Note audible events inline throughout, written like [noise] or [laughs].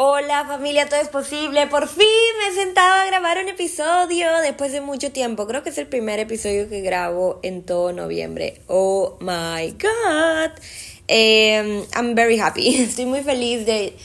Hola familia, todo es posible. Por fin me he sentado a grabar un episodio después de mucho tiempo. Creo que es el primer episodio que grabo en todo noviembre. Oh my god. Em, I'm very happy. [laughs] Estoy muy feliz de...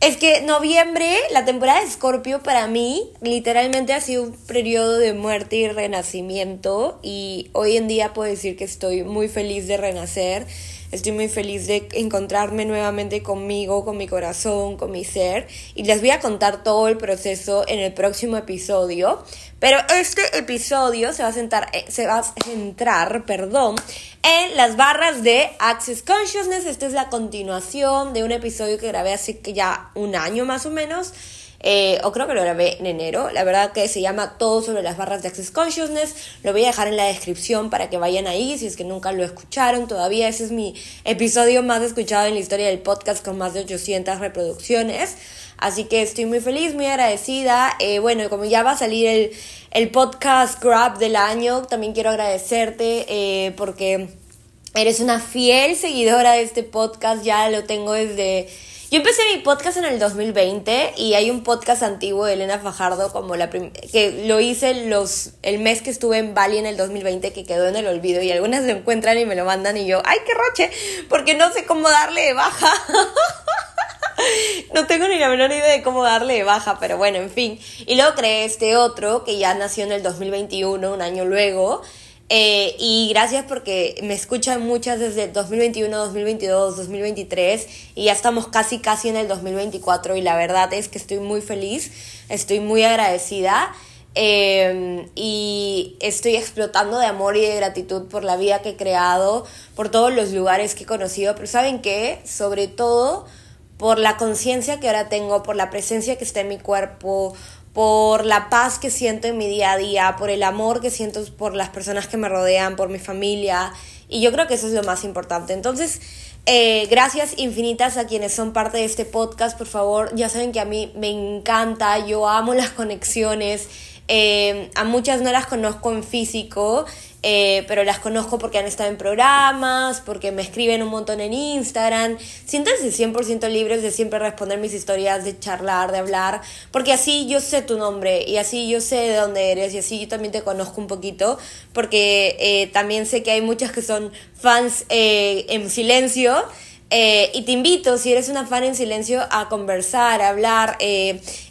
Es que noviembre, la temporada de Scorpio para mí literalmente ha sido un periodo de muerte y renacimiento y hoy en día puedo decir que estoy muy feliz de renacer Estoy muy feliz de encontrarme nuevamente conmigo, con mi corazón, con mi ser. Y les voy a contar todo el proceso en el próximo episodio. Pero este episodio se va a, sentar, eh, se va a centrar perdón, en las barras de Access Consciousness. Esta es la continuación de un episodio que grabé hace ya un año más o menos eh, o creo que lo grabé en enero. La verdad que se llama Todo sobre las barras de Access Consciousness. Lo voy a dejar en la descripción para que vayan ahí si es que nunca lo escucharon. Todavía ese es mi episodio más escuchado en la historia del podcast con más de 800 reproducciones. Así que estoy muy feliz, muy agradecida. Eh, bueno, como ya va a salir el, el, podcast Grab del año, también quiero agradecerte eh, porque eres una fiel seguidora de este podcast. Ya lo tengo desde yo empecé mi podcast en el 2020 y hay un podcast antiguo de Elena Fajardo como la que lo hice los el mes que estuve en Bali en el 2020 que quedó en el olvido y algunas lo encuentran y me lo mandan y yo, "Ay, qué roche", porque no sé cómo darle de baja. [laughs] no tengo ni la menor idea de cómo darle de baja, pero bueno, en fin. Y luego creé este otro que ya nació en el 2021, un año luego eh, y gracias porque me escuchan muchas desde 2021, 2022, 2023 y ya estamos casi casi en el 2024 y la verdad es que estoy muy feliz, estoy muy agradecida eh, y estoy explotando de amor y de gratitud por la vida que he creado, por todos los lugares que he conocido, pero ¿saben qué? Sobre todo por la conciencia que ahora tengo, por la presencia que está en mi cuerpo, por la paz que siento en mi día a día, por el amor que siento por las personas que me rodean, por mi familia. Y yo creo que eso es lo más importante. Entonces, eh, gracias infinitas a quienes son parte de este podcast. Por favor, ya saben que a mí me encanta, yo amo las conexiones. Eh, a muchas no las conozco en físico, eh, pero las conozco porque han estado en programas, porque me escriben un montón en Instagram. Siéntense 100% libres de siempre responder mis historias, de charlar, de hablar, porque así yo sé tu nombre y así yo sé de dónde eres y así yo también te conozco un poquito, porque eh, también sé que hay muchas que son fans eh, en silencio. y te invito, si eres una fan en silencio, a conversar, a hablar.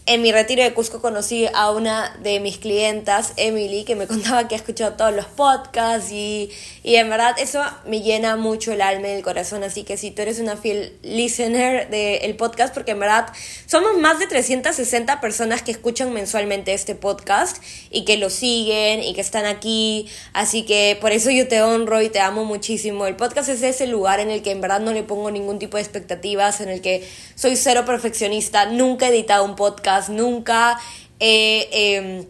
En mi retiro de Cusco conocí a una de mis clientas, Emily, que me contaba que ha escuchado todos los podcasts y, y en verdad eso me llena mucho el alma y el corazón. Así que si tú eres una fiel listener del podcast, porque en verdad somos más de 360 personas que escuchan mensualmente este podcast y que lo siguen y que están aquí. Así que por eso yo te honro y te amo muchísimo. El podcast es ese lugar en el que en verdad no le pongo ningún tipo de expectativas, en el que soy cero perfeccionista. Nunca he editado un podcast nunca he em,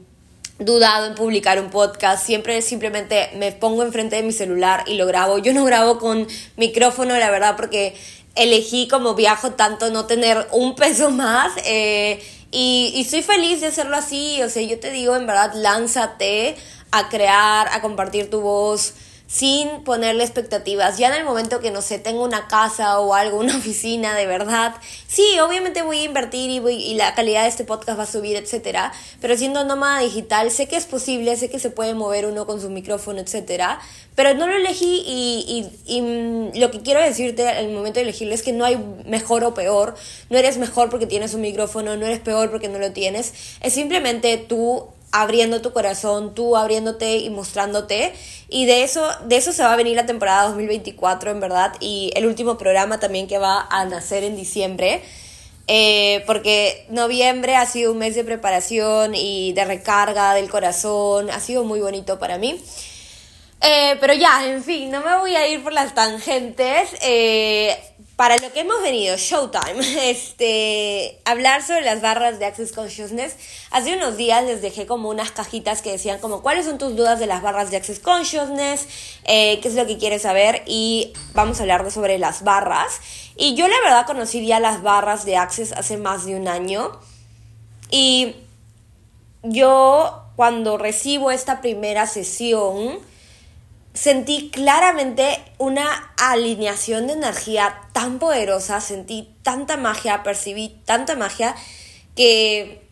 dudado en publicar un podcast, siempre simplemente me pongo enfrente de mi celular y lo grabo. Yo no grabo con micrófono, la verdad, porque elegí como viajo tanto no tener un peso más. Eh, y, y soy feliz de hacerlo así, o sea, yo te digo, en verdad, lánzate a crear, a compartir tu voz, sin ponerle expectativas. Ya en el momento que, no sé, tengo una casa o algo, una [laughs] oficina de verdad, sí, obviamente voy a invertir y, voy, y la calidad de este podcast va a subir, etcétera, pero siendo nómada digital, sé que es posible, sé que se puede mover uno con su micrófono, etcétera, pero no lo elegí y, y, y lo que quiero decirte al momento de elegirlo es que no hay mejor o peor, no eres mejor porque tienes un micrófono, no eres peor porque no lo tienes, es simplemente tú abriendo tu corazón, tú abriéndote y mostrándote. Y de eso, de eso se va a venir la temporada 2024, en verdad. Y el último programa también que va a nacer en diciembre. Eh, porque noviembre ha sido un mes de preparación y de recarga del corazón. Ha sido muy bonito para mí. Eh, pero ya, en fin, no me voy a ir por las tangentes. Eh, para lo que hemos venido, Showtime, [laughs] este, hablar sobre las barras de Access Consciousness. Hace unos días les dejé como unas cajitas que decían como cuáles son tus dudas de las barras de Access Consciousness, eh, qué es lo que quieres saber y vamos a hablar sobre las barras. Y yo la verdad conocí ya las barras de Access hace más de un año y yo cuando recibo esta primera sesión, sentí claramente una alineación de energía tan poderosa, sentí tanta magia, percibí tanta magia que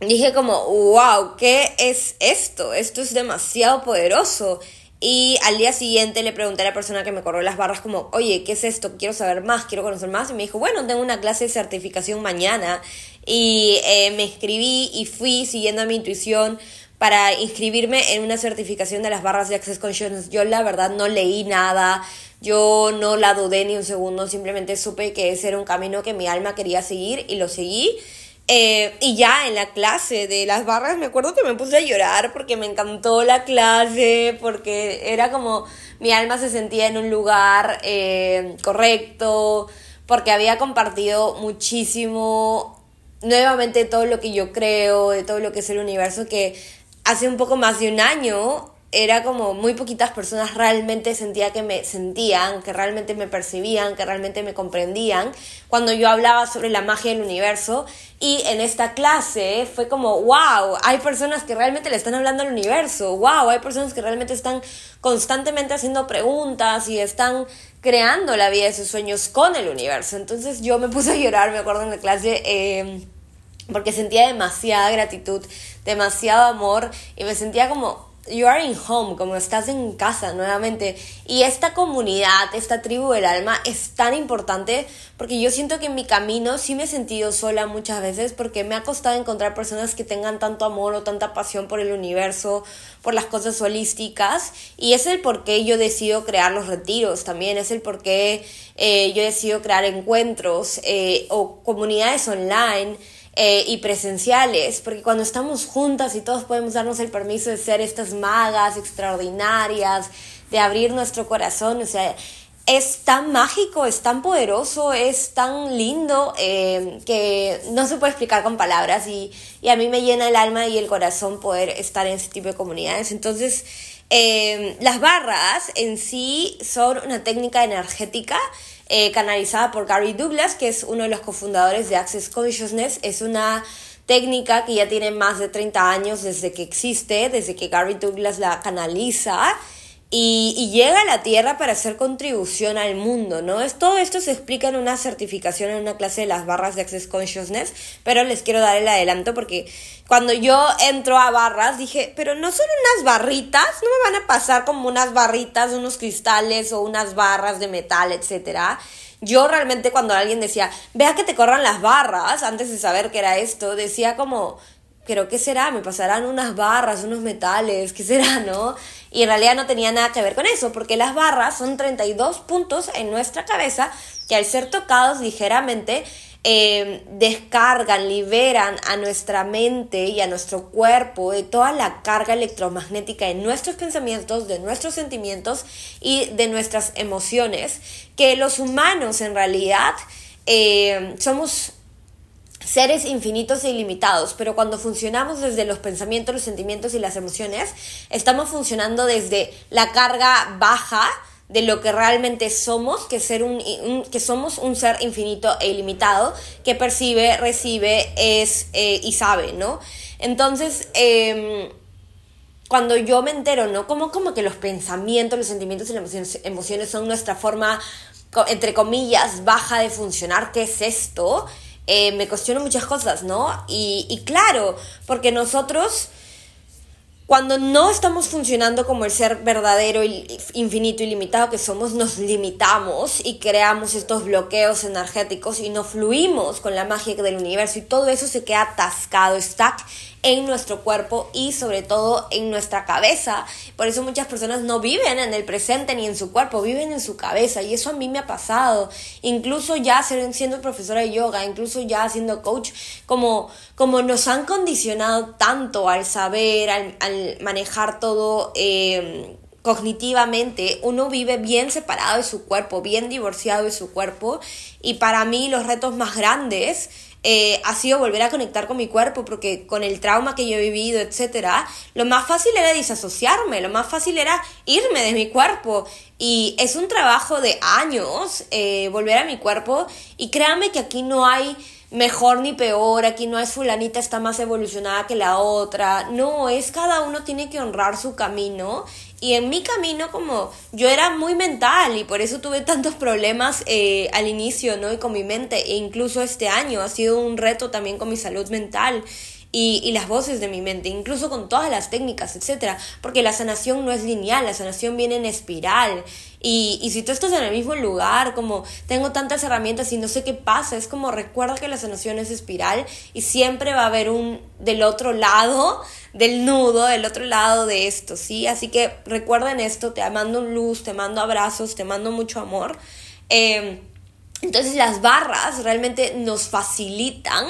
dije como, wow, ¿qué es esto? Esto es demasiado poderoso. Y al día siguiente le pregunté a la persona que me corrió las barras como, oye, ¿qué es esto? Quiero saber más, quiero conocer más. Y me dijo, bueno, tengo una clase de certificación mañana. Y eh, me inscribí y fui siguiendo a mi intuición para inscribirme en una certificación de las barras de Access Consciousness. Yo la verdad no leí nada, yo no la dudé ni un segundo, simplemente supe que ese era un camino que mi alma quería seguir y lo seguí. Eh, y ya en la clase de las barras me acuerdo que me puse a llorar porque me encantó la clase, porque era como mi alma se sentía en un lugar eh, correcto, porque había compartido muchísimo nuevamente todo lo que yo creo, de todo lo que es el universo, que hace un poco más de un año era como muy poquitas personas realmente sentía que me sentían, que realmente me percibían, que realmente me comprendían cuando yo hablaba sobre la magia del universo y en esta clase fue como, wow, hay personas que realmente le están hablando al universo, wow, hay personas que realmente están constantemente haciendo preguntas y están creando la vida de sus sueños con el universo. Entonces yo me puse a llorar, me acuerdo en la clase. Eh, porque sentía demasiada gratitud, demasiado amor y me sentía como you are in home, como estás en casa nuevamente. Y esta comunidad, esta tribu del alma es tan importante porque yo siento que en mi camino sí me he sentido sola muchas veces porque me ha costado encontrar personas que tengan tanto amor o tanta pasión por el universo, por las cosas holísticas. Y es el por qué yo decido crear los retiros también, es el por qué eh, yo decido crear encuentros eh, o comunidades online eh, y presenciales, porque cuando estamos juntas y todos podemos darnos el permiso de ser estas magas extraordinarias, de abrir nuestro corazón, o sea, es tan mágico, es tan poderoso, es tan lindo eh, que no se puede explicar con palabras y, y, a mí me llena el alma y el corazón poder estar en ese tipo de comunidades. Entonces, eh, las barras en sí son una técnica energética eh, canalizada por Gary Douglas, que es uno de los cofundadores de Access Consciousness. Es una técnica que ya tiene más de 30 años desde que existe, desde que Gary Douglas la canaliza y, llega a la Tierra para hacer contribución al mundo, ¿no? Es, todo esto se explica en una certificación, en una clase de las barras de Access Consciousness, pero les quiero dar el adelanto porque cuando yo entro a barras dije, pero no son unas barritas, no me van a pasar como unas barritas, unos cristales o unas barras de metal, etcétera. Yo realmente cuando alguien decía, vea que te corran las barras, antes de saber qué era esto, decía como, pero ¿qué será? Me pasarán unas barras, unos metales, ¿qué será, no? Y en realidad no tenía nada que ver con eso, porque las barras son 32 puntos en nuestra cabeza que al ser tocados ligeramente eh, descargan, liberan a nuestra mente y a nuestro cuerpo de toda la carga electromagnética de nuestros pensamientos, de nuestros sentimientos y de nuestras emociones, que los humanos en realidad eh, somos seres infinitos e ilimitados, pero cuando funcionamos desde los pensamientos, los sentimientos y las emociones, estamos funcionando desde la carga baja de lo que realmente somos, que, ser un, que somos un ser infinito e ilimitado, que percibe, recibe, es eh, y sabe, ¿no? Entonces, em, cuando yo me entero, ¿no? Como, como que los pensamientos, los sentimientos y las emociones, emociones son nuestra forma, entre comillas, baja de funcionar, ¿qué es esto? Eh, me cuestiono muchas cosas, ¿no? Y, y claro, porque nosotros cuando no estamos funcionando como el ser verdadero, infinito y limitado que somos, nos limitamos y creamos estos bloqueos energéticos y no fluimos con la magia del universo y todo eso se queda atascado, stuck en nuestro cuerpo y sobre todo en nuestra cabeza. Por eso muchas personas no viven en el presente ni en su cuerpo, viven en su cabeza y eso a mí me ha pasado. Incluso ya siendo profesora de yoga, incluso ya siendo coach, como, como nos han condicionado tanto al saber, al, manejar todo. Eh, cognitivamente uno vive bien separado de su cuerpo, bien divorciado de su cuerpo y para mí los retos más grandes eh, ha sido volver a conectar con mi cuerpo, porque con el trauma que yo he vivido, etcétera, lo más fácil era disasociarme, lo más fácil era irme de mi cuerpo. Y es un trabajo de años eh, volver a mi cuerpo. Y créanme que aquí no hay mejor ni peor, aquí no es fulanita está más evolucionada que la otra, no, es cada uno tiene que honrar su camino Y en mi camino, como yo era muy mental y por eso tuve tantos problemas eh, al inicio, ¿no? Y con mi mente, e incluso este año ha sido un reto también con mi salud mental y, las voces de mi mente, incluso con todas las técnicas, etcétera, porque la sanación no es lineal, la sanación viene en espiral. Y, y si tú estás en el mismo lugar, como tengo tantas herramientas y no sé qué pasa, es como recuerda que la sanación es espiral y siempre va a haber un del otro lado del nudo, del otro lado de esto, ¿sí? Así que recuerden esto, te mando luz, te mando abrazos, te mando mucho amor. Eh, entonces las barras realmente nos facilitan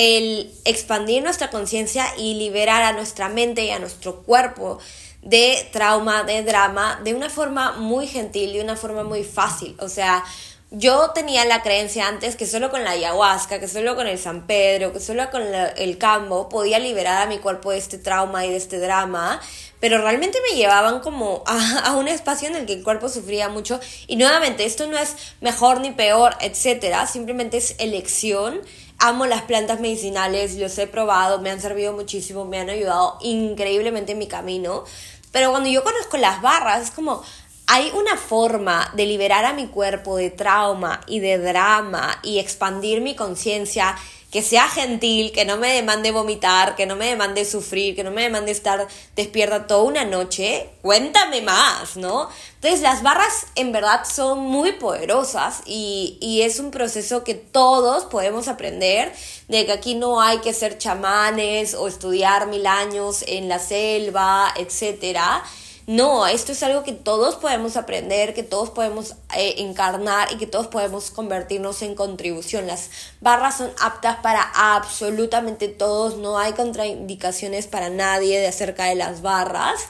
el expandir nuestra conciencia y liberar a nuestra mente y a nuestro cuerpo de trauma, de drama, de una forma muy gentil, de una forma muy fácil. O sea, yo tenía la creencia antes que solo con la ayahuasca, que solo con el San Pedro, que solo con el cambo podía liberar a mi cuerpo de este trauma y de este drama, pero realmente me llevaban como a, a, un espacio en el que el cuerpo sufría mucho. Y nuevamente, esto no es mejor ni peor, etcétera, simplemente es elección Amo las plantas medicinales, los he probado, me han servido muchísimo, me han ayudado increíblemente en mi camino. Pero cuando yo conozco las barras, es como, hay una forma de liberar a mi cuerpo de trauma y de drama y expandir mi conciencia que sea gentil, que no me demande vomitar, que no me demande sufrir, que no me demande estar despierta toda una noche, cuéntame más, ¿no? Entonces las barras en verdad son muy poderosas y, y es un proceso que todos podemos aprender, de que aquí no hay que ser chamanes o estudiar mil años en la selva, etcétera no, esto es algo que todos podemos aprender, que todos podemos eh, encarnar y que todos podemos convertirnos en contribución. Las barras son aptas para absolutamente todos, no hay contraindicaciones para nadie de acerca de las barras.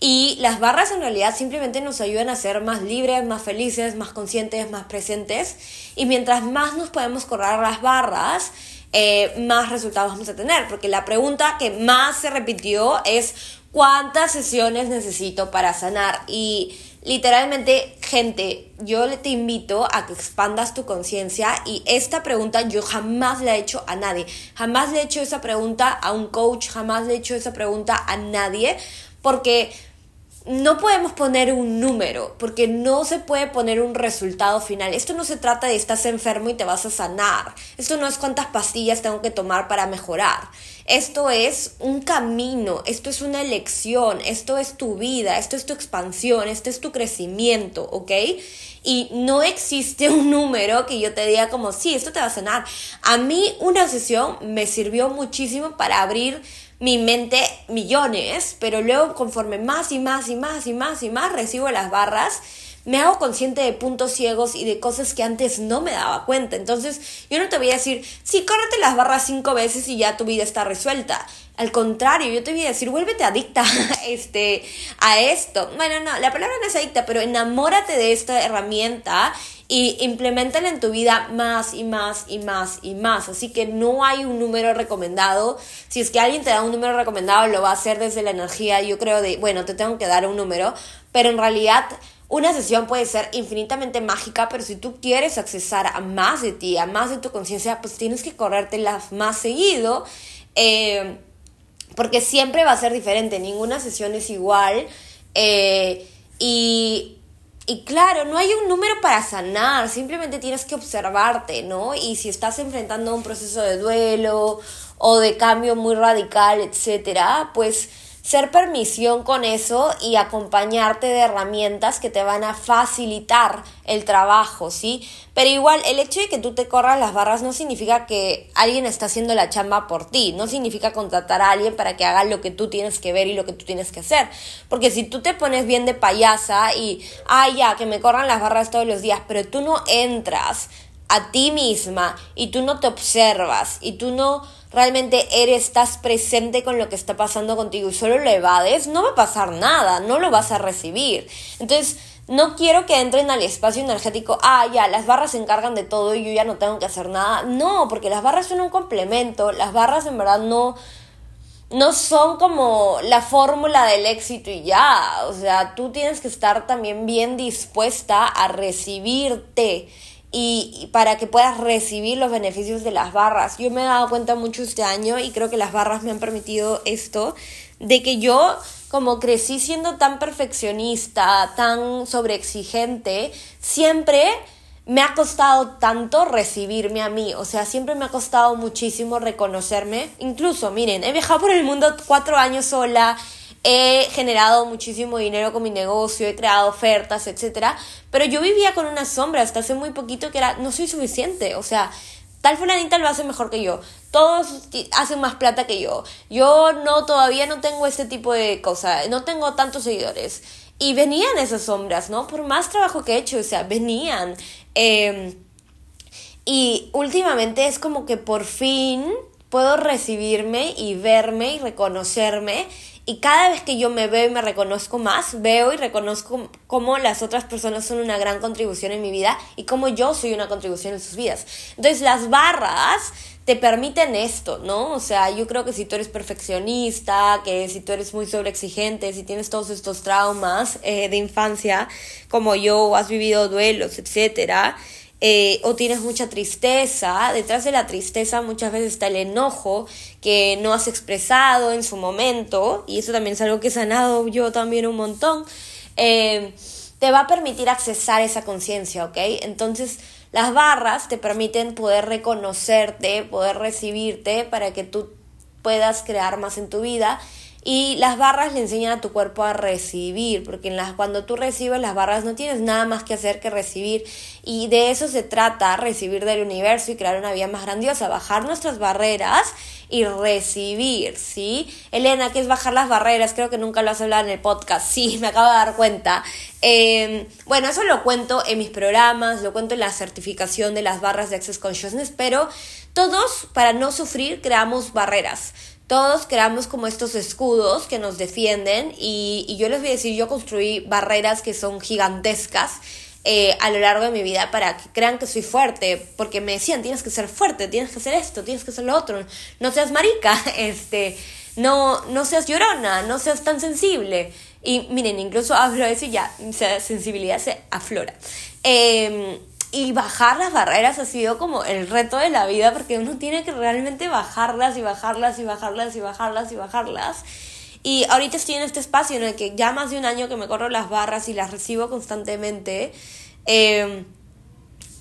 Y las barras en realidad simplemente nos ayudan a ser más libres, más felices, más conscientes, más presentes. Y mientras más nos podemos correr las barras, eh, más resultados vamos a tener. Porque la pregunta que más se repitió es cuántas sesiones necesito para sanar y literalmente gente yo te invito a que expandas tu conciencia y esta pregunta yo jamás la he hecho a nadie jamás le he hecho esa pregunta a un coach jamás le he hecho esa pregunta a nadie porque no podemos poner un número, porque no se puede poner un resultado final. Esto no se trata de estás enfermo y te vas a sanar. Esto no es cuántas pastillas tengo que tomar para mejorar. Esto es un camino, esto es una elección, esto es tu vida, esto es tu expansión, esto es tu crecimiento, ¿ok? Y no existe [laughs] un número que yo te diga como, sí, esto te va a sanar. A mí una sesión me sirvió muchísimo para abrir mi mente millones, pero luego conforme más y más y más y más y más recibo las barras, me hago consciente de puntos ciegos y de cosas que antes no me daba cuenta. Entonces, yo no te voy a decir, sí, córrete las barras cinco veces y ya tu vida está resuelta. Al contrario, yo te voy a decir, vuélvete adicta [laughs] este, a esto. Bueno, no, la palabra no es adicta, pero enamórate de esta herramienta y implementala en tu vida más y más y más y más. Así que no hay un número recomendado. Si es que alguien te da un número recomendado, lo va a hacer desde la energía. Yo creo de, bueno, te tengo que dar un número, pero en realidad una sesión puede ser infinitamente mágica, pero si tú quieres accesar a más de ti, a más de tu conciencia, pues tienes que corrértelas más seguido, eh, porque siempre va a ser diferente, ninguna sesión es igual. Eh, y, y claro, no hay un número para sanar, simplemente tienes que observarte, ¿no? Y si estás enfrentando un proceso de duelo o de cambio muy radical, etcétera, pues ser permisión con eso y acompañarte de herramientas que te van a facilitar el trabajo, ¿sí? Pero igual, el hecho de que tú te corras las barras no significa que alguien está haciendo la chamba por ti, no significa contratar a alguien para que haga lo que tú tienes que ver y lo que tú tienes que hacer. Porque si tú te pones bien de payasa y, ah, ya, que me corran las barras todos los días, pero tú no entras a ti misma y tú no te observas y tú no realmente eres, estás presente con lo que está pasando contigo y solo lo evades, no va a pasar nada, no lo vas a recibir. Entonces, no quiero que entren al espacio energético, ah, ya, las barras se encargan de todo y yo ya no tengo que hacer nada. No, porque las barras son un complemento, las barras en verdad no, no son como la fórmula del éxito y ya. O sea, tú tienes que estar también bien dispuesta a recibirte y, para que puedas recibir los beneficios de las barras. Yo me he dado cuenta mucho este año y creo que las barras me han permitido esto, de que yo como crecí siendo tan perfeccionista, tan sobreexigente, siempre me ha costado tanto recibirme a mí, o sea, siempre me ha costado muchísimo reconocerme. Incluso, miren, he viajado por el mundo cuatro años sola, he generado muchísimo dinero con mi negocio, he creado ofertas, etc. Pero yo vivía con una sombra hasta hace muy poquito que era, no soy suficiente, o sea, tal fulanita lo hace mejor que yo, todos hacen más plata que yo, yo no, todavía no tengo este tipo de cosas, no tengo tantos seguidores. Y venían esas sombras, ¿no? Por más trabajo que he hecho, o sea, venían. Em, y últimamente es como que por fin puedo recibirme y verme y reconocerme. Y cada vez que yo me veo y me reconozco más, veo y reconozco cómo las otras personas son una gran contribución en mi vida y cómo yo soy una contribución en sus vidas. Entonces las barras te permiten esto, ¿no? O sea, yo creo que si tú eres perfeccionista, que si tú eres muy sobreexigente, si tienes todos estos traumas eh, de infancia, como yo, o has vivido duelos, etcétera, eh, o tienes mucha tristeza, detrás de la tristeza muchas veces está el enojo que no has expresado en su momento, y eso también es algo que he sanado yo también un montón, eh, te va a permitir accesar esa conciencia, ¿ok? Entonces, las barras te permiten poder reconocerte, poder recibirte para que tú puedas crear más en tu vida y las barras le enseñan a tu cuerpo a recibir, porque en las, cuando tú recibes las barras no tienes nada más que hacer que recibir. Y de eso se trata, recibir del universo y crear una vida más grandiosa, bajar nuestras barreras y recibir, ¿sí? Elena, ¿qué es bajar las barreras? Creo que nunca lo has hablado en el podcast, sí, [laughs] me acabo de dar cuenta. Em, bueno, eso lo cuento en mis programas, lo cuento en la certificación de las barras de Access Consciousness, pero todos, para no sufrir, creamos barreras todos creamos como estos escudos que nos defienden y, yo les voy a decir, yo construí barreras que son gigantescas eh, a lo largo de mi vida para que crean que soy fuerte, porque me decían, tienes que ser fuerte, tienes que hacer esto, tienes que hacer lo otro, no seas marica, [laughs] este, no, no seas llorona, no seas tan sensible. Y miren, incluso hablo de eso y ya, o sensibilidad se aflora. Eh, y bajar las barreras ha sido como el reto de la vida porque uno tiene que realmente bajarlas y bajarlas y bajarlas y bajarlas y bajarlas. Y ahorita estoy en este espacio en el que ya más de un año que me corro las barras y las recibo constantemente. Em,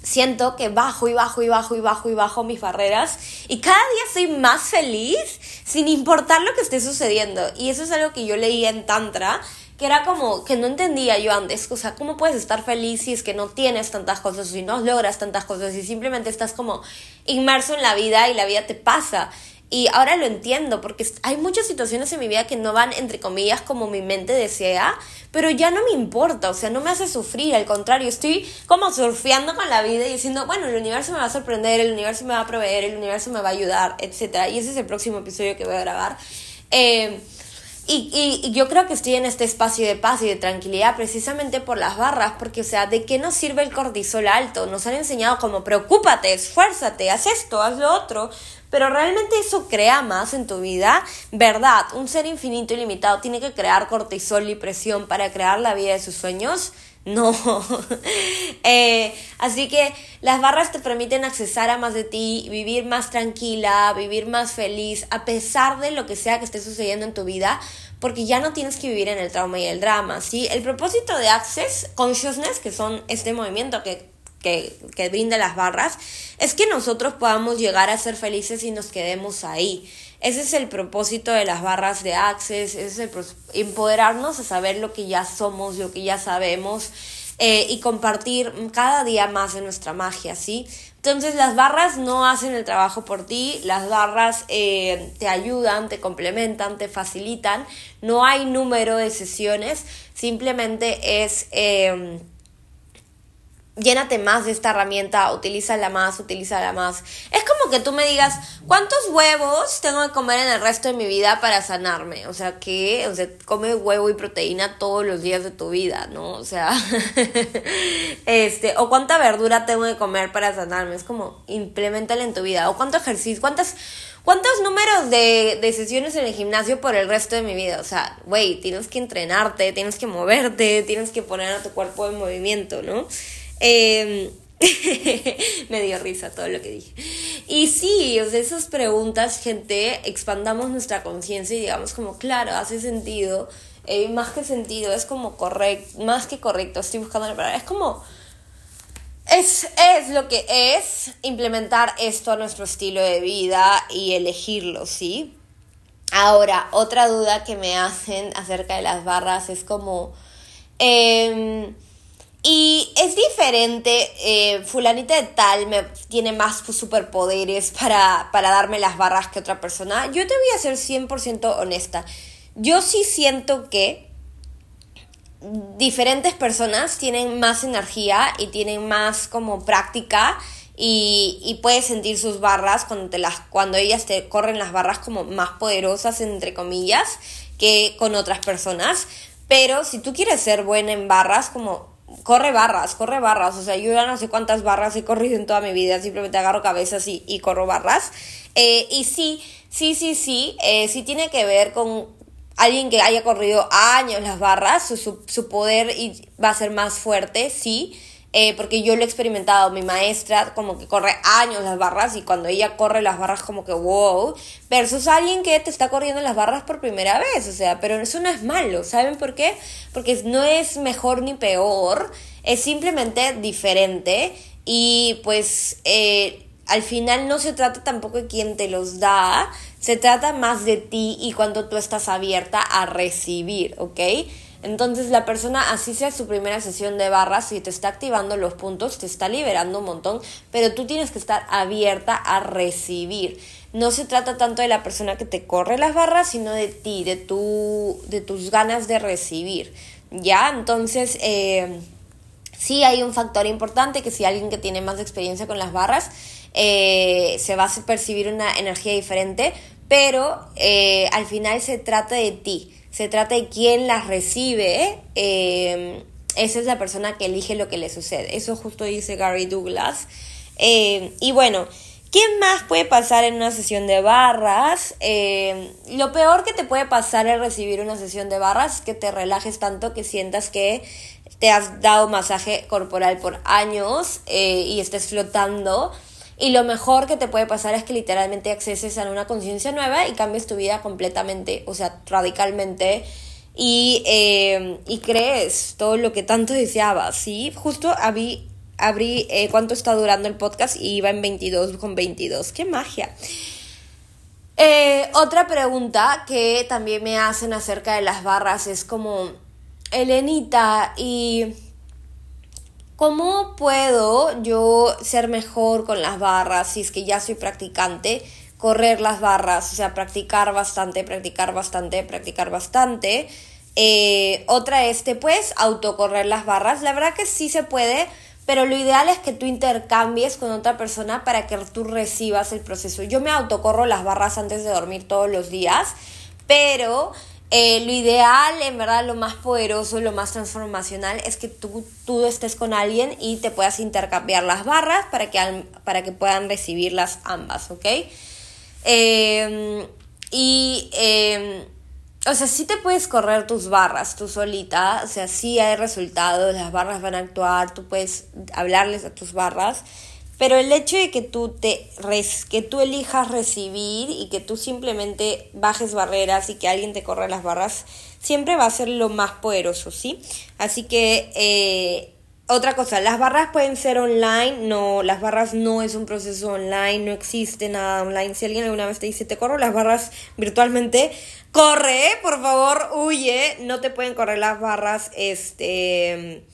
siento que bajo y bajo y bajo y bajo y bajo mis barreras y cada día soy más feliz sin importar lo que esté sucediendo. Y eso es algo que yo leía en Tantra que era como que no entendía yo antes, o sea, ¿cómo puedes estar feliz si es que no tienes tantas cosas, si no logras tantas cosas, y simplemente estás como inmerso en la vida y la vida te pasa? Y ahora lo entiendo, porque hay muchas situaciones en mi vida que no van, entre comillas, como mi mente desea, pero ya no me importa, o sea, no me hace sufrir, al contrario, estoy como surfeando con la vida y diciendo, bueno, el universo me va a sorprender, el universo me va a proveer, el universo me va a ayudar, etc. Y ese es el próximo episodio que voy a grabar. Eh, y, y, yo creo que estoy en este espacio de paz y de tranquilidad precisamente por las barras, porque, o sea, ¿de qué nos sirve el cortisol alto? Nos han enseñado como, preocúpate, esfuérzate, haz esto, haz lo otro, pero realmente eso crea más en tu vida, ¿verdad? Un ser infinito y limitado tiene que crear cortisol y presión para crear la vida de sus sueños. No. [laughs] Eh, así que las barras te permiten accesar a más de ti, vivir más tranquila, vivir más feliz, a pesar de lo que sea que esté sucediendo en tu vida, porque ya no tienes que vivir en el trauma y el drama, ¿sí? El propósito de Access Consciousness, que son este movimiento que, que, que brinda las barras, es que nosotros podamos llegar a ser felices y nos quedemos ahí. Ese es el propósito de las barras de Access, es el empoderarnos a saber lo que ya somos, lo que ya sabemos eh, y compartir cada día más de nuestra magia, ¿sí? Entonces las barras no hacen el trabajo por ti, las barras eh, te ayudan, te complementan, te facilitan, no hay número de sesiones, simplemente es... Eh, llénate más de esta herramienta, utilízala más, utilízala más. Es como que tú me digas, ¿cuántos huevos tengo que comer en el resto de mi vida para sanarme? O sea, que, o sea, come huevo y proteína todos los días de tu vida, ¿no? O sea, [laughs] este, o cuánta verdura tengo que comer para sanarme. Es como, implementala en tu vida. O cuánto ejercicio, cuántas, cuántos números de, de sesiones en el gimnasio por el resto de mi vida. O sea, güey, tienes que entrenarte, tienes que moverte, tienes que poner a tu cuerpo en movimiento, ¿no? Eh, [laughs] me dio risa todo lo que dije. Y sí, o sea, esas preguntas, gente, expandamos nuestra conciencia y digamos como, claro, hace sentido. Eh, más que sentido, es como correcto, más que correcto, estoy buscando la palabra, es como... Es, es lo que es implementar esto a nuestro estilo de vida y elegirlo, ¿sí? Ahora, otra duda que me hacen acerca de las barras es como... Eh, y es diferente, eh, fulanita de tal me, tiene más superpoderes para, para darme las barras que otra persona. Yo te voy a ser 100% honesta. Yo sí siento que diferentes personas tienen más energía y tienen más como práctica y, y, puedes sentir sus barras cuando, las, cuando ellas te corren las barras como más poderosas, entre comillas, que con otras personas. Pero si tú quieres ser buena en barras, como corre barras, corre barras. O sea, yo ya no sé cuántas barras he corrido en toda mi vida, simplemente agarro cabezas y, y corro barras. Eh, y sí, sí, sí, sí, eh, sí tiene que ver con alguien que haya corrido años las barras, su, su, su poder va a ser más fuerte, sí. Eh, porque yo lo he experimentado, mi maestra como que corre años las barras y cuando ella corre las barras como que wow, versus alguien que te está corriendo las barras por primera vez, o sea, pero eso no es malo, ¿saben por qué? Porque no es mejor ni peor, es simplemente diferente y pues eh, al final no se trata tampoco de quién te los da, se trata más de ti y cuando tú estás abierta a recibir, ¿ok? Entonces la persona, así sea su primera sesión de barras, si te está activando los puntos, te está liberando un montón, pero tú tienes que estar abierta a recibir. No se trata tanto de la persona que te corre las barras, sino de ti, de, tu, de tus ganas de recibir. ¿Ya? Entonces, eh, sí hay un factor importante que si alguien que tiene más experiencia con las barras, eh, se va a percibir una energía diferente, pero eh, al final se trata de ti se trata de quién las recibe, eh, esa es la persona que elige lo que le sucede. Eso justo dice Gary Douglas. Eh, y bueno, ¿quién más puede pasar en una sesión de barras? Eh, lo peor que te puede pasar es recibir una sesión de barras, que te relajes tanto que sientas que te has dado masaje corporal por años y estés flotando y lo mejor que te puede pasar es que literalmente acceses a una conciencia nueva y cambies tu vida completamente, o sea, radicalmente. Y, eh, y crees todo lo que tanto deseabas, ¿sí? Justo abrí, abrí eh, cuánto está durando el podcast y iba en 22 con 22. ¡Qué magia! Eh, otra pregunta que también me hacen acerca de las barras es como, Elenita, y ¿Cómo puedo yo ser mejor con las barras si es que ya soy practicante? Correr las barras, o sea, practicar bastante, practicar bastante, practicar bastante. Eh, otra es, ¿te puedes autocorrer las barras? La verdad que sí se puede, pero lo ideal es que tú intercambies con otra persona para que tú recibas el proceso. Yo me autocorro las barras antes de dormir todos los días, pero eh, lo ideal, en verdad, lo más poderoso, lo más transformacional es que tú, tú estés con alguien y te puedas intercambiar las barras para que, para que puedan recibirlas ambas, ¿ok? Em, y, em, o sea, sí te puedes correr tus barras tú solita, o sea, sí hay resultados, las barras van a actuar, tú puedes hablarles a tus barras. Pero el hecho de que tú, te que tú elijas recibir y que tú simplemente bajes barreras y que alguien te corra las barras, siempre va a ser lo más poderoso, ¿sí? Así que, eh, otra cosa, las barras pueden ser online, no, las barras no es un proceso online, no existe nada online. Si alguien alguna vez te dice, te corro las barras virtualmente, corre, por favor, huye, no te pueden correr las barras, este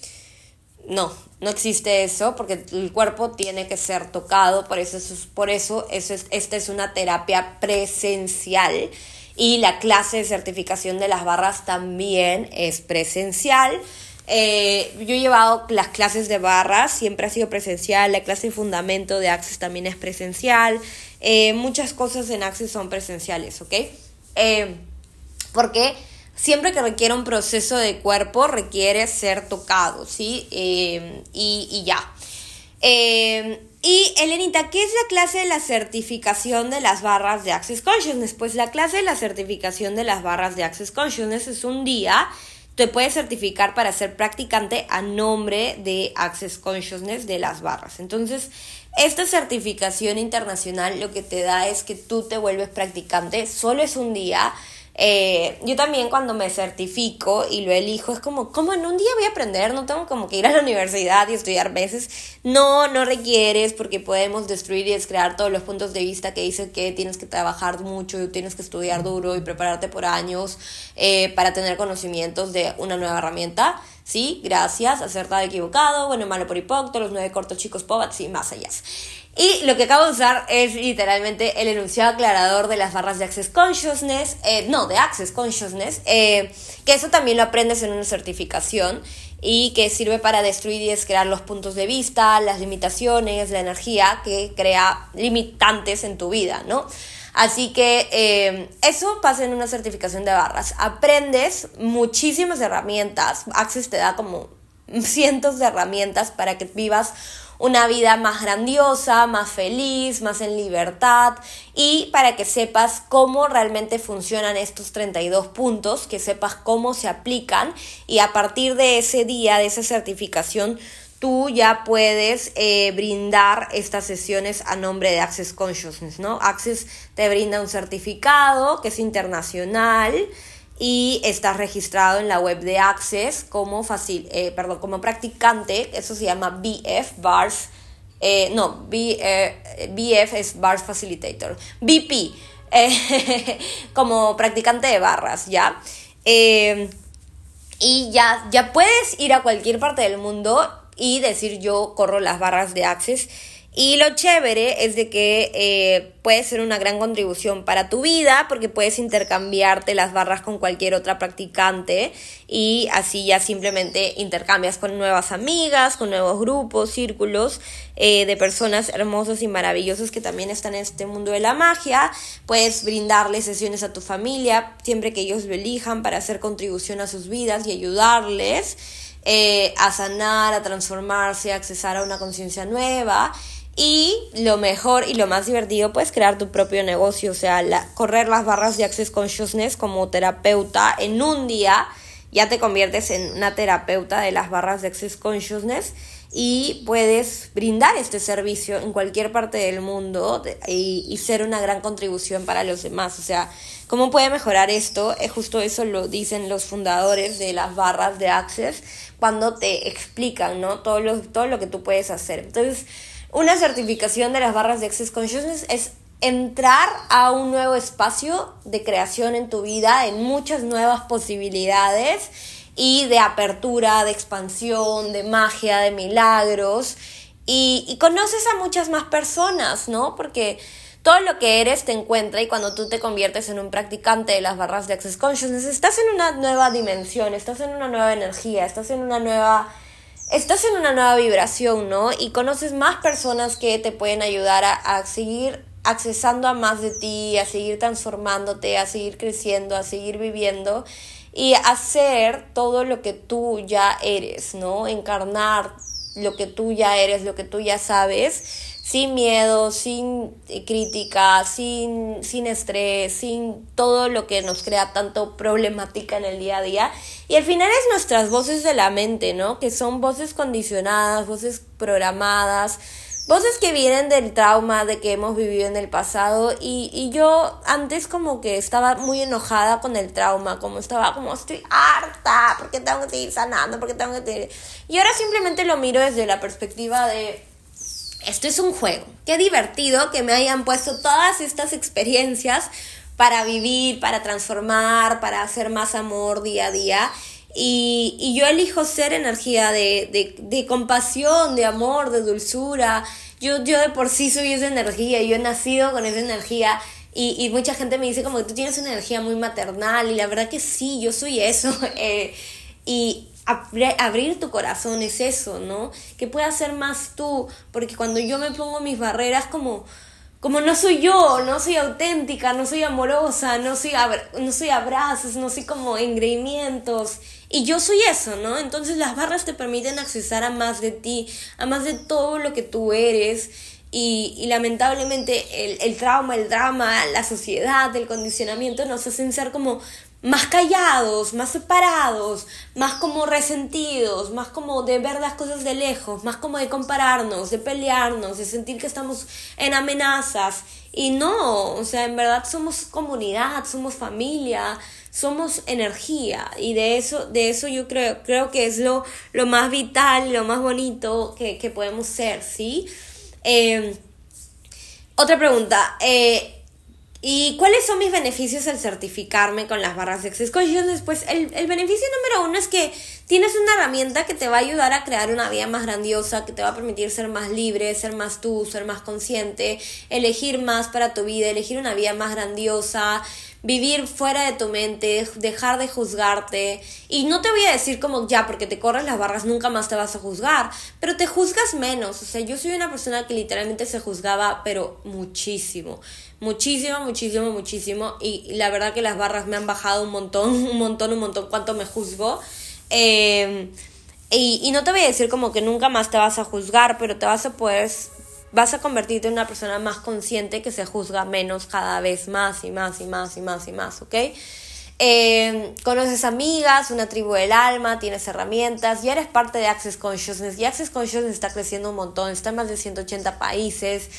no, no existe eso porque el cuerpo tiene que ser tocado, por eso, es, por eso, eso es, esta es una terapia presencial y la clase de certificación de las barras también es presencial. Eh, yo he llevado las clases de barras, siempre ha sido presencial, la clase de fundamento de Access también es presencial, eh, muchas cosas en Access son presenciales, ¿ok? Eh, porque siempre que requiere un proceso de cuerpo requiere ser tocado, ¿sí? Em, y, ya. Em, y Elenita, ¿qué es la clase de la certificación de las barras de Access Consciousness? Pues la clase de la certificación de las barras de Access Consciousness es un día te puedes certificar para ser practicante a nombre de Access Consciousness de las barras. Entonces, esta certificación internacional lo que te da es que tú te vuelves practicante, solo es un día, eh, yo también cuando me certifico y lo elijo es como, como en un día voy a aprender, no tengo como que ir a la universidad y estudiar meses. No, no requieres porque podemos destruir y descrear todos los puntos de vista que dicen que tienes que trabajar mucho, y tienes que estudiar duro y prepararte por años eh, para tener conocimientos de una nueva herramienta. Sí, gracias, acertado, equivocado, bueno, malo por hipócrita, los nueve cortos chicos pobats y más allá. Y lo que acabo de usar es literalmente el enunciado aclarador de las barras de Access Consciousness, eh, no, de Access Consciousness, eh, que eso también lo aprendes en una certificación y que sirve para destruir y descrear los puntos de vista, las limitaciones, la energía que crea limitantes en tu vida, ¿no? Así que eh, eso pasa en una certificación de barras. Aprendes muchísimas herramientas. Access te da como cientos de herramientas para que vivas una vida más grandiosa, más feliz, más en libertad y para que sepas cómo realmente funcionan estos 32 puntos, que sepas cómo se aplican y a partir de ese día, de esa certificación, tú ya puedes eh, brindar estas sesiones a nombre de Access Consciousness, ¿no? Access te brinda un certificado que es internacional y estás registrado en la web de Access como, facil, eh, perdón, como practicante, eso se llama BF, Bars, eh, no, BF es Bars Facilitator, BP, [laughs] como practicante de barras, ¿ya? y ya, ya puedes ir a cualquier parte del mundo y decir yo corro las barras de Access. Y lo chévere es de que eh, puede ser una gran contribución para tu vida porque puedes intercambiarte las barras con cualquier otra practicante y así ya simplemente intercambias con nuevas amigas, con nuevos grupos, círculos eh, de personas hermosas y maravillosas que también están en este mundo de la magia. Puedes brindarles sesiones a tu familia siempre que ellos lo elijan para hacer contribución a sus vidas y ayudarles. Eh, a sanar, a transformarse, a accesar a una conciencia nueva. Y lo mejor y lo más divertido, pues crear tu propio negocio, o sea, correr las barras de Access Consciousness como terapeuta en un día, ya te conviertes en una terapeuta de las barras de Access Consciousness y puedes brindar este servicio en cualquier parte del mundo y, y, ser una gran contribución para los demás. O sea, ¿cómo puede mejorar esto? Es justo eso lo dicen los fundadores de las barras de Access cuando te explican, ¿no? Todo lo, todo lo que tú puedes hacer. Entonces, una certificación de las barras de Access Consciousness es entrar a un nuevo espacio de creación en tu vida, en muchas nuevas posibilidades y de apertura, de expansión, de magia, de milagros. Y, conoces a muchas más personas, ¿no? Porque todo lo que eres te encuentra y cuando tú te conviertes en un practicante de las barras de Access Consciousness, estás en una nueva dimensión, estás en una nueva energía, estás en una nueva... Estás en una nueva vibración, ¿no? Y conoces más personas que te pueden ayudar a, seguir accesando a más de ti, a seguir transformándote, a seguir creciendo, a seguir viviendo y hacer todo lo que tú ya eres, ¿no? Encarnar lo que tú ya eres, lo que tú ya sabes, sin miedo, sin crítica, sin, sin estrés, sin todo lo que nos crea tanto problemática en el día a día. Y al final es nuestras voces de la mente, ¿no? Que son voces condicionadas, voces programadas, Voces que vienen del trauma de que hemos vivido en el pasado y, y yo antes como que estaba muy enojada con el trauma, como estaba como estoy harta, porque tengo que seguir sanando, porque tengo que seguir... Y ahora simplemente lo miro desde la perspectiva de esto es un juego. Qué divertido que me hayan puesto todas estas experiencias para vivir, para transformar, para hacer más amor día a día. Y, y yo elijo ser energía de, de, de, compasión, de amor, de dulzura. Yo, yo de por sí soy esa energía, yo he nacido con esa energía. Y, y mucha gente me dice como que tú tienes una energía muy maternal y la verdad que sí, yo soy eso. [laughs] Eh, y abrir tu corazón es eso, ¿no? Que puedas ser más tú, porque cuando yo me pongo mis barreras como como no soy yo, no soy auténtica, no soy amorosa, no soy, no soy abrazos, no soy como engreimientos. Y yo soy eso, ¿no? Entonces las barras te permiten accesar a más de ti, a más de todo lo que tú eres. Y, y lamentablemente el, el trauma, el drama, la sociedad, el condicionamiento nos hacen ser como más callados, más separados, más como resentidos, más como de ver las cosas de lejos, más como de compararnos, de pelearnos, de sentir que estamos en amenazas. Y no, o sea, en verdad somos comunidad, somos familia, somos energía. Y de eso, de eso yo creo, creo que es lo, lo más vital, lo más bonito que, que podemos ser, ¿sí? Eh, otra pregunta. Eh, ¿Y cuáles son mis beneficios al certificarme con las barras de Access Consciousness? Pues el, el, beneficio número uno es que tienes una herramienta que te va a ayudar a crear una vida más grandiosa, que te va a permitir ser más libre, ser más tú, ser más consciente, elegir más para tu vida, elegir una vida más grandiosa, vivir fuera de tu mente, dejar de juzgarte. Y no te voy a decir como ya, porque te corres las barras, nunca más te vas a juzgar, pero te juzgas menos. O sea, yo soy una persona que literalmente se juzgaba, pero muchísimo. Muchísimo, muchísimo, muchísimo. Y la verdad que las barras me han bajado un montón, [laughs] un montón, un montón, cuánto me juzgo. Eh, y, y no te voy a decir como que nunca más te vas a juzgar, pero te vas a poder vas a convertirte en una persona más consciente que se juzga menos cada vez más y más y más y más y más, ¿ok? Eh, conoces amigas, una tribu del alma, tienes herramientas, ya eres parte de Access Consciousness y Access Consciousness está creciendo un montón, está en más de 180 países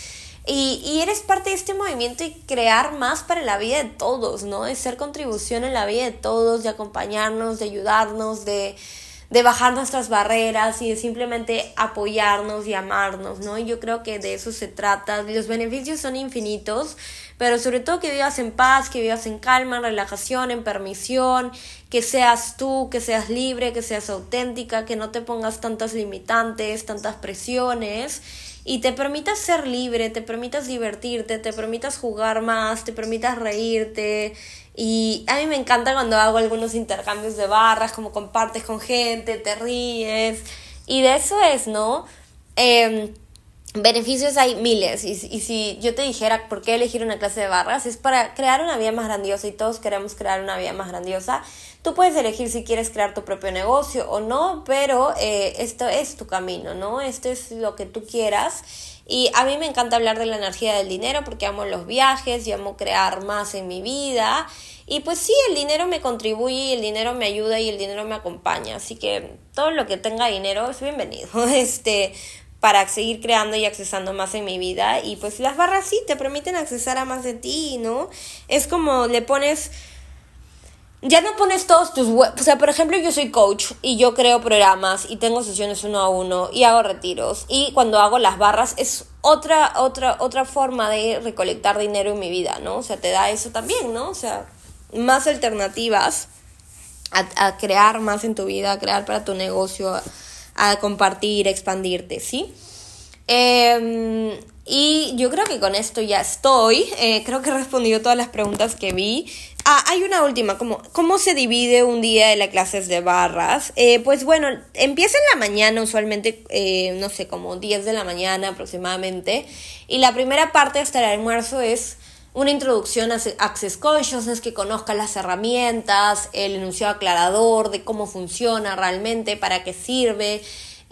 y, y eres parte de este movimiento y crear más para la vida de todos, ¿no? De ser contribución en la vida de todos, de acompañarnos, de ayudarnos, de de bajar nuestras barreras y de simplemente apoyarnos y amarnos, ¿no? Y yo creo que de eso se trata. Los beneficios son infinitos, pero sobre todo que vivas en paz, que vivas en calma, en relajación, en permisión, que seas tú, que seas libre, que seas auténtica, que no te pongas tantas limitantes, tantas presiones y te permitas ser libre, te permitas divertirte, te permitas jugar más, te permitas reírte. Y a mí me encanta cuando hago algunos intercambios de barras, como compartes con gente, te ríes. Y de eso es, ¿no? Eh, beneficios hay miles. Y, si yo te dijera por qué elegir una clase de barras, es para crear una vida más grandiosa y todos queremos crear una vida más grandiosa. Tú puedes elegir si quieres crear tu propio negocio o no, pero eh, esto es tu camino, ¿no? Esto es lo que tú quieras. Y a mí me encanta hablar de la energía del dinero porque amo los viajes y amo crear más en mi vida. Y pues sí, el dinero me contribuye el dinero me ayuda y el dinero me acompaña. Así que todo lo que tenga dinero es bienvenido. [laughs] Este, para seguir creando y accesando más en mi vida. Y pues las barras sí te permiten accesar a más de ti, ¿no? Es como le pones ya no pones todos tus web. O sea, por ejemplo, yo soy coach y yo creo programas y tengo sesiones uno a uno y hago retiros. Y cuando hago las barras es otra, otra, otra forma de recolectar dinero en mi vida, ¿no? O sea, te da eso también, ¿no? O sea, más alternativas a, crear más en tu vida, a crear para tu negocio, compartir, expandirte, ¿sí? Eh, y yo creo que con esto ya estoy. Eh, creo que he respondido todas las preguntas que vi. Ah, hay una última, como, ¿cómo se divide un día de las clases de barras? Eh, pues bueno, empieza en la mañana, usualmente, eh, no sé, como 10 de la mañana aproximadamente. Y la primera parte hasta el almuerzo es una introducción a Access Consciousness, que conozca las herramientas, el enunciado aclarador de cómo funciona realmente, para qué sirve.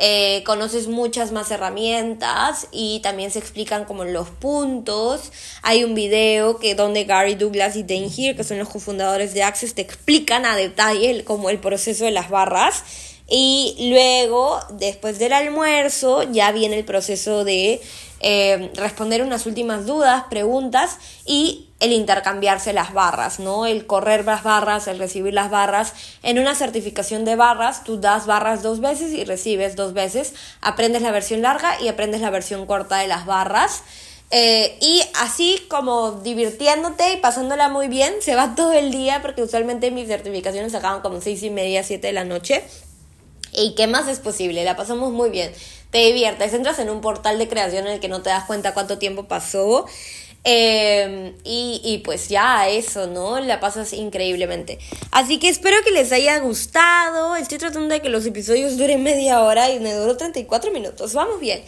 Eh, conoces muchas más herramientas y también se explican como los puntos. Hay un video que donde Gary Douglas y Dane Here, que son los cofundadores de Access, te explican a detalle como el proceso de las barras. Y luego, después del almuerzo, ya viene el proceso de eh, responder unas últimas dudas, preguntas y el intercambiarse las barras, ¿no? El correr las barras, el recibir las barras. En una certificación de barras, tú das barras dos veces y recibes dos veces. Aprendes la versión larga y aprendes la versión corta de las barras. Eh, y así como divirtiéndote y pasándola muy bien, se va todo el día porque usualmente mis certificaciones acaban como seis y media, siete de la noche. ¿Y qué más es posible? La pasamos muy bien. Te diviertes, entras en un portal de creación en el que no te das cuenta cuánto tiempo pasó. Eh, y, y, pues ya eso, ¿no? La pasas increíblemente. Así que espero que les haya gustado. Estoy tratando de que los episodios duren media hora y me duró 34 minutos. Vamos bien.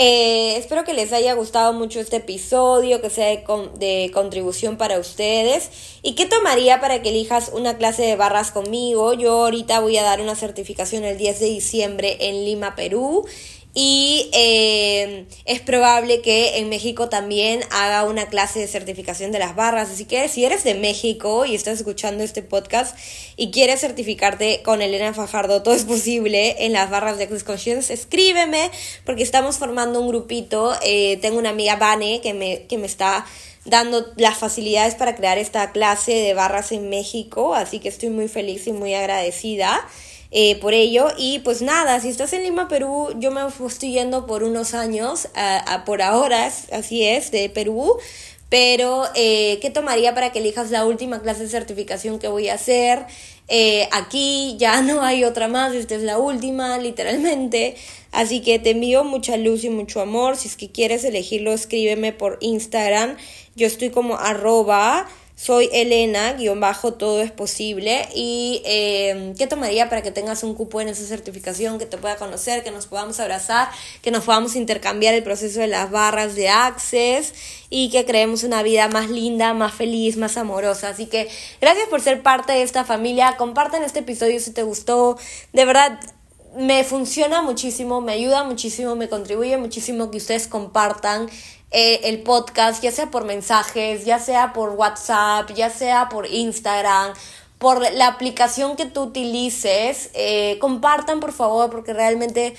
Eh, espero que les haya gustado mucho este episodio, que sea de, de, contribución para ustedes. ¿Y qué tomaría para que elijas una clase de barras conmigo? Yo ahorita voy a dar una certificación el 10 de diciembre en Lima, Perú. Y eh, es probable que en México también haga una clase de certificación de las barras. Así que si eres de México y estás escuchando este podcast y quieres certificarte con Elena Fajardo, todo es posible en las barras de Access Conscience, escríbeme porque estamos formando un grupito. Eh, tengo una amiga, Vane, que me, que me está dando las facilidades para crear esta clase de barras en México. Así que estoy muy feliz y muy agradecida. Eh, por ello. Y pues nada, si estás en Lima, Perú, yo me estoy yendo por unos años, a, por ahora, así es, de Perú. Pero, eh, ¿qué tomaría para que elijas la última clase de certificación que voy a hacer? Eh, aquí ya [laughs] no hay otra más, esta es la última, literalmente. Así que te envío mucha luz y mucho amor. Si es que quieres elegirlo, escríbeme por Instagram. Yo estoy como arroba soy Elena, guion bajo, todo es posible. ¿Y eh, qué tomaría para que tengas un cupo en esa certificación, que te pueda conocer, que nos podamos abrazar, que nos podamos intercambiar el proceso de las barras de Access y que creemos una vida más linda, más feliz, más amorosa? Así que gracias por ser parte de esta familia. Compartan este episodio si te gustó. De verdad, me funciona muchísimo, me ayuda muchísimo, me contribuye muchísimo que ustedes compartan eh, el podcast, ya sea por mensajes, ya sea por WhatsApp, ya sea por Instagram, por la aplicación que tú utilices. Eh, compartan, por favor, porque realmente,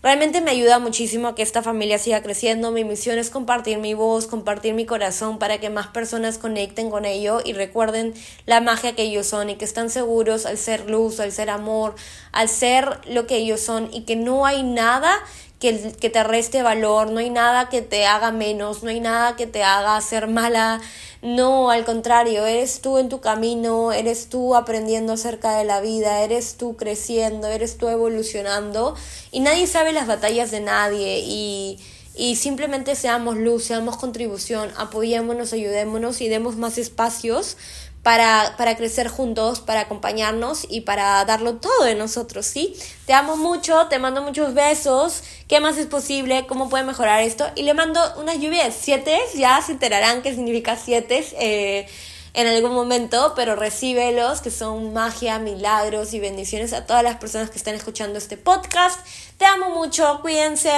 realmente me ayuda muchísimo a que esta familia siga creciendo. Mi misión es compartir mi voz, compartir mi corazón para que más personas conecten con ello y recuerden la magia que ellos son y que están seguros al ser luz, al ser amor, al ser lo que ellos son y que no hay nada que, te reste valor, no hay nada que te haga menos, no hay nada que te haga ser mala, no, al contrario, eres tú en tu camino, eres tú aprendiendo acerca de la vida, eres tú creciendo, eres tú evolucionando. Y nadie sabe las batallas de nadie. Y, y simplemente seamos luz, seamos contribución, apoyémonos, ayudémonos y demos más espacios para, para crecer juntos, para acompañarnos y para darlo todo de nosotros, ¿sí? Te amo mucho, te mando muchos besos. ¿Qué más es posible? ¿Cómo puede mejorar esto? Y le mando unas lluvias, siete, ya se enterarán qué significa siete eh, en algún momento, pero recíbelos, que son magia, milagros y bendiciones a todas las personas que están escuchando este podcast. Te amo mucho, cuídense.